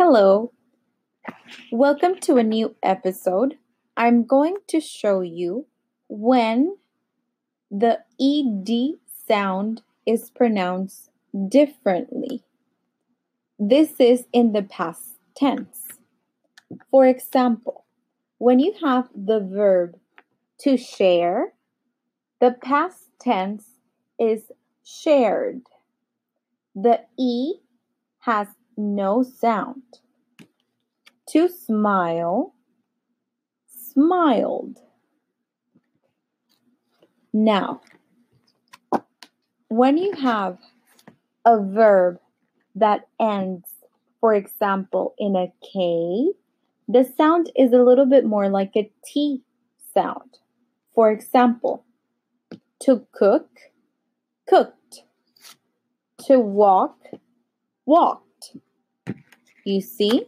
Hello. Welcome to a new episode. I'm going to show you when the ED sound is pronounced differently. This is in the past tense. For example, when you have the verb to share, the past tense is shared. The E has no sound. To smile, smiled. Now, when you have a verb that ends, for example, in a K, the sound is a little bit more like a T sound. For example, to cook, cooked. To walk, walked. You see?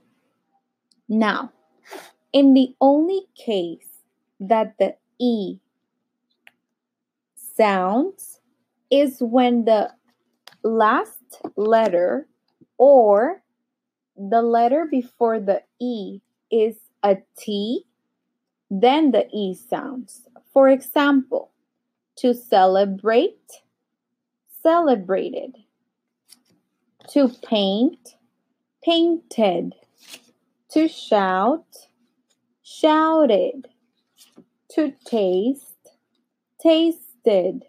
Now, in the only case that the E sounds is when the last letter or the letter before the E is a T, then the E sounds. For example, to celebrate, celebrated. To paint, painted. To shout, shouted. To taste, tasted.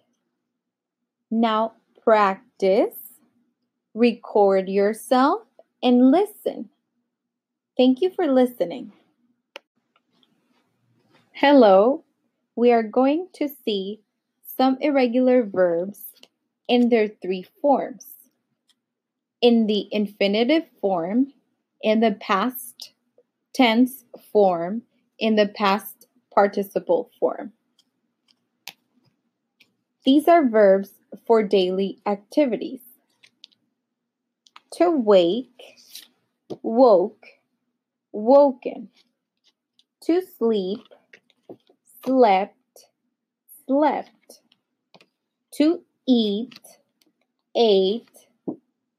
Now practice, record yourself, and listen. Thank you for listening. Hello, we are going to see some irregular verbs in their three forms. In the infinitive form, in the past tense form, in the past participle form. These are verbs for daily activities. To wake, woke, woken. To sleep, slept, slept. To eat, ate,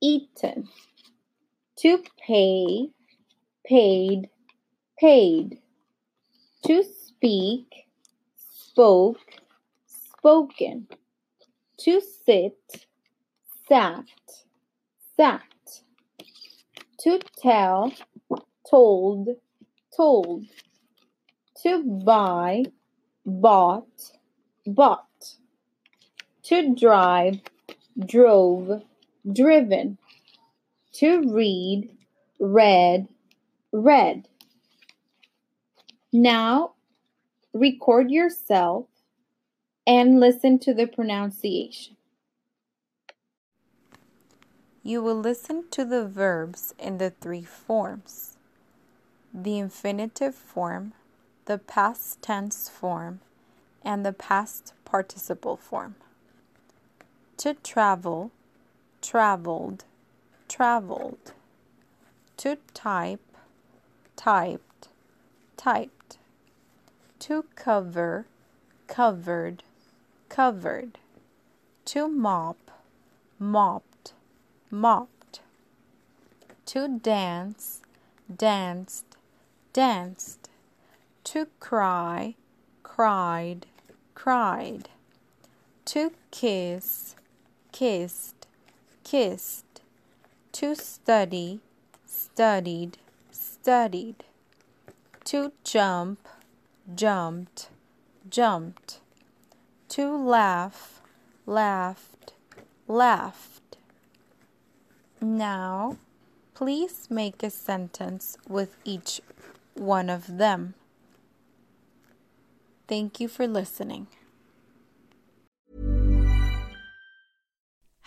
eaten. To pay, paid, paid. To speak, spoke, spoken. To sit, sat, sat. To tell, told, told. To buy, bought, bought. To drive, drove, driven. To read, read, read. Now record yourself and listen to the pronunciation. You will listen to the verbs in the three forms the infinitive form, the past tense form, and the past participle form. To travel, traveled, traveled. To type, typed, typed. To cover, covered, covered. To mop, mopped, mopped. To dance, danced, danced. To cry, cried, cried. To kiss, kissed, kissed. To study, studied, studied. To jump, jumped, jumped. To laugh, laughed, laughed. Now, please make a sentence with each one of them. Thank you for listening.